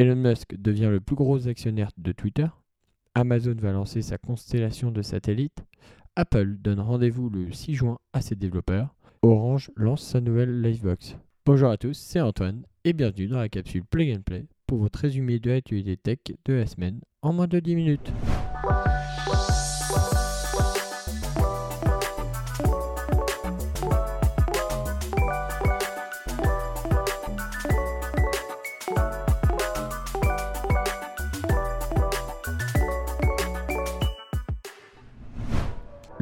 Elon Musk devient le plus gros actionnaire de Twitter. Amazon va lancer sa constellation de satellites. Apple donne rendez-vous le 6 juin à ses développeurs. Orange lance sa nouvelle Livebox. Bonjour à tous, c'est Antoine et bienvenue dans la capsule Play and Play pour votre résumé de l'actualité tech de la semaine en moins de 10 minutes.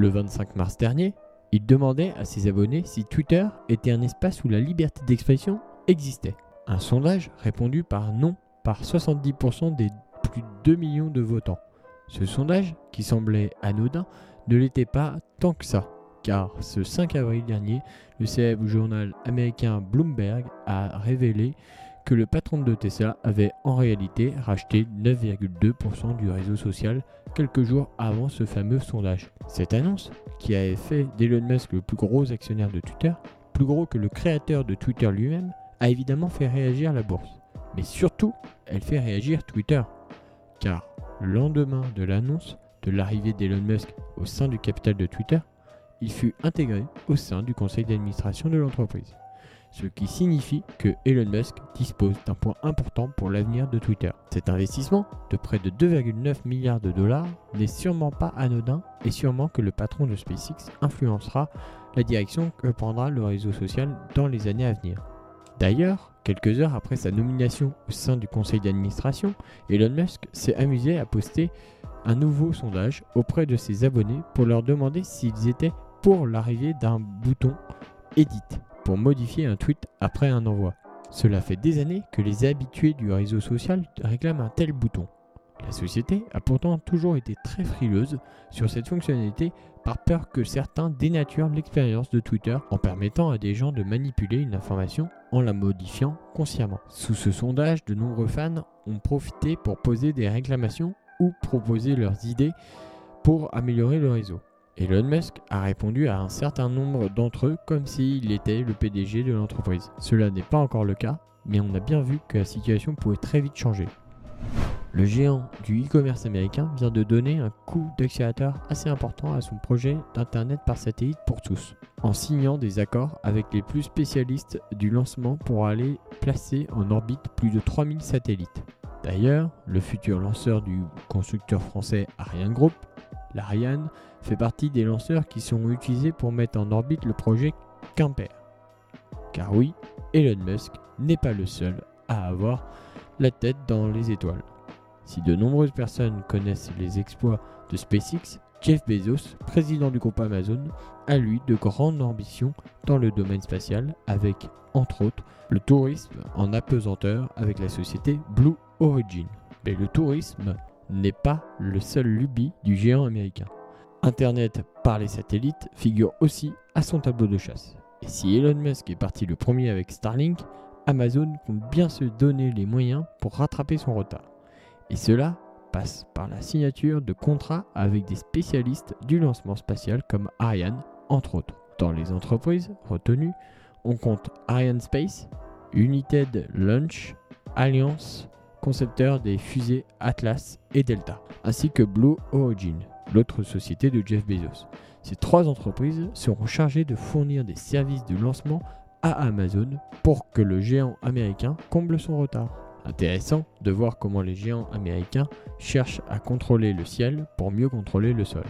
Le 25 mars dernier, il demandait à ses abonnés si Twitter était un espace où la liberté d'expression existait. Un sondage répondu par non par 70% des plus de 2 millions de votants. Ce sondage, qui semblait anodin, ne l'était pas tant que ça, car ce 5 avril dernier, le célèbre journal américain Bloomberg a révélé que le patron de Tesla avait en réalité racheté 9,2% du réseau social quelques jours avant ce fameux sondage. Cette annonce, qui avait fait d'Elon Musk le plus gros actionnaire de Twitter, plus gros que le créateur de Twitter lui-même, a évidemment fait réagir la bourse. Mais surtout, elle fait réagir Twitter. Car le lendemain de l'annonce de l'arrivée d'Elon Musk au sein du capital de Twitter, il fut intégré au sein du conseil d'administration de l'entreprise ce qui signifie que Elon Musk dispose d'un point important pour l'avenir de Twitter. Cet investissement, de près de 2,9 milliards de dollars, n'est sûrement pas anodin et sûrement que le patron de SpaceX influencera la direction que prendra le réseau social dans les années à venir. D'ailleurs, quelques heures après sa nomination au sein du conseil d'administration, Elon Musk s'est amusé à poster un nouveau sondage auprès de ses abonnés pour leur demander s'ils étaient pour l'arrivée d'un bouton Edit pour modifier un tweet après un envoi. Cela fait des années que les habitués du réseau social réclament un tel bouton. La société a pourtant toujours été très frileuse sur cette fonctionnalité par peur que certains dénaturent l'expérience de Twitter en permettant à des gens de manipuler une information en la modifiant consciemment. Sous ce sondage, de nombreux fans ont profité pour poser des réclamations ou proposer leurs idées pour améliorer le réseau. Elon Musk a répondu à un certain nombre d'entre eux comme s'il était le PDG de l'entreprise. Cela n'est pas encore le cas, mais on a bien vu que la situation pouvait très vite changer. Le géant du e-commerce américain vient de donner un coup d'accélérateur assez important à son projet d'Internet par satellite pour tous, en signant des accords avec les plus spécialistes du lancement pour aller placer en orbite plus de 3000 satellites. D'ailleurs, le futur lanceur du constructeur français Ariane Group, l'Ariane, fait partie des lanceurs qui sont utilisés pour mettre en orbite le projet Quimper. Car oui, Elon Musk n'est pas le seul à avoir la tête dans les étoiles. Si de nombreuses personnes connaissent les exploits de SpaceX, Jeff Bezos, président du groupe Amazon, a lui de grandes ambitions dans le domaine spatial avec, entre autres, le tourisme en apesanteur avec la société Blue Origin. Mais le tourisme n'est pas le seul lubie du géant américain. Internet par les satellites figure aussi à son tableau de chasse. Et si Elon Musk est parti le premier avec Starlink, Amazon compte bien se donner les moyens pour rattraper son retard. Et cela passe par la signature de contrats avec des spécialistes du lancement spatial comme Ariane, entre autres. Dans les entreprises retenues, on compte Ariane Space, United Launch, Alliance, concepteur des fusées Atlas et Delta, ainsi que Blue Origin, l'autre société de Jeff Bezos. Ces trois entreprises seront chargées de fournir des services de lancement à Amazon pour que le géant américain comble son retard. Intéressant de voir comment les géants américains cherchent à contrôler le ciel pour mieux contrôler le sol.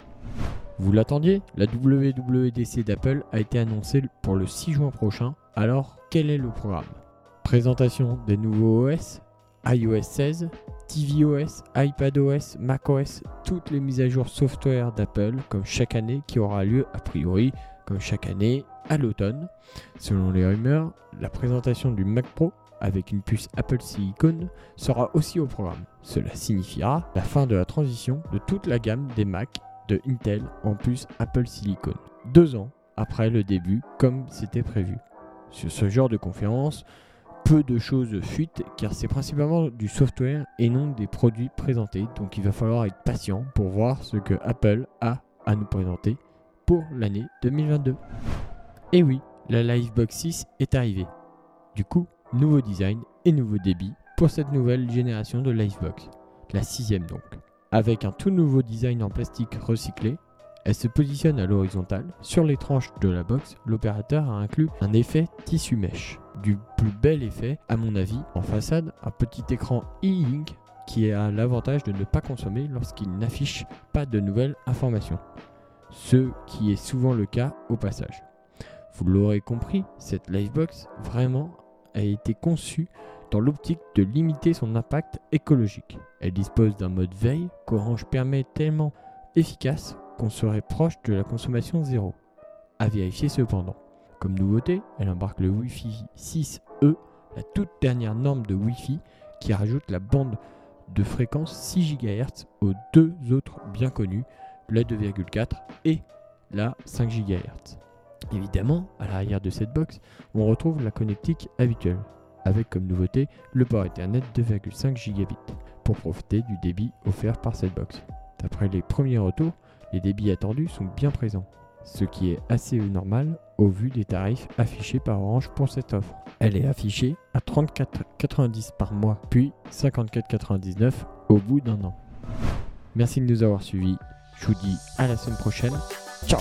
Vous l'attendiez La WWDC d'Apple a été annoncée pour le 6 juin prochain, alors quel est le programme? Présentation des nouveaux OS, iOS 16, tvOS, iPadOS, macOS, toutes les mises à jour software d'Apple comme chaque année qui aura lieu a priori comme chaque année à l'automne. Selon les rumeurs, la présentation du Mac Pro avec une puce Apple Silicon sera aussi au programme. Cela signifiera la fin de la transition de toute la gamme des Mac de Intel en puce Apple Silicon. Deux ans après le début comme c'était prévu. Sur ce genre de conférence, peu de choses fuitent car c'est principalement du software et non des produits présentés. Donc il va falloir être patient pour voir ce que Apple a à nous présenter pour l'année 2022. Et oui, la Livebox 6 est arrivée. Du coup, nouveau design et nouveau débit pour cette nouvelle génération de Livebox, la sixième donc. Avec un tout nouveau design en plastique recyclé, elle se positionne à l'horizontale. Sur les tranches de la box, l'opérateur a inclus un effet tissu mèche. Du plus bel effet, à mon avis, en façade, un petit écran e-ink qui a l'avantage de ne pas consommer lorsqu'il n'affiche pas de nouvelles informations. Ce qui est souvent le cas au passage. Vous l'aurez compris, cette Livebox vraiment a été conçue dans l'optique de limiter son impact écologique. Elle dispose d'un mode veille qu'Orange permet tellement efficace qu'on serait proche de la consommation zéro. À vérifier cependant. Comme nouveauté, elle embarque le Wi-Fi 6E, la toute dernière norme de Wi-Fi qui rajoute la bande de fréquence 6 GHz aux deux autres bien connus, la 2,4 et la 5 GHz. Évidemment, à l'arrière de cette box, on retrouve la connectique habituelle, avec comme nouveauté le port Ethernet 2,5 gigabits, pour profiter du débit offert par cette box. D'après les premiers retours, les débits attendus sont bien présents, ce qui est assez normal au vu des tarifs affichés par Orange pour cette offre. Elle est affichée à 34,90 par mois, puis 54,99 au bout d'un an. Merci de nous avoir suivis. Je vous dis à la semaine prochaine. Ciao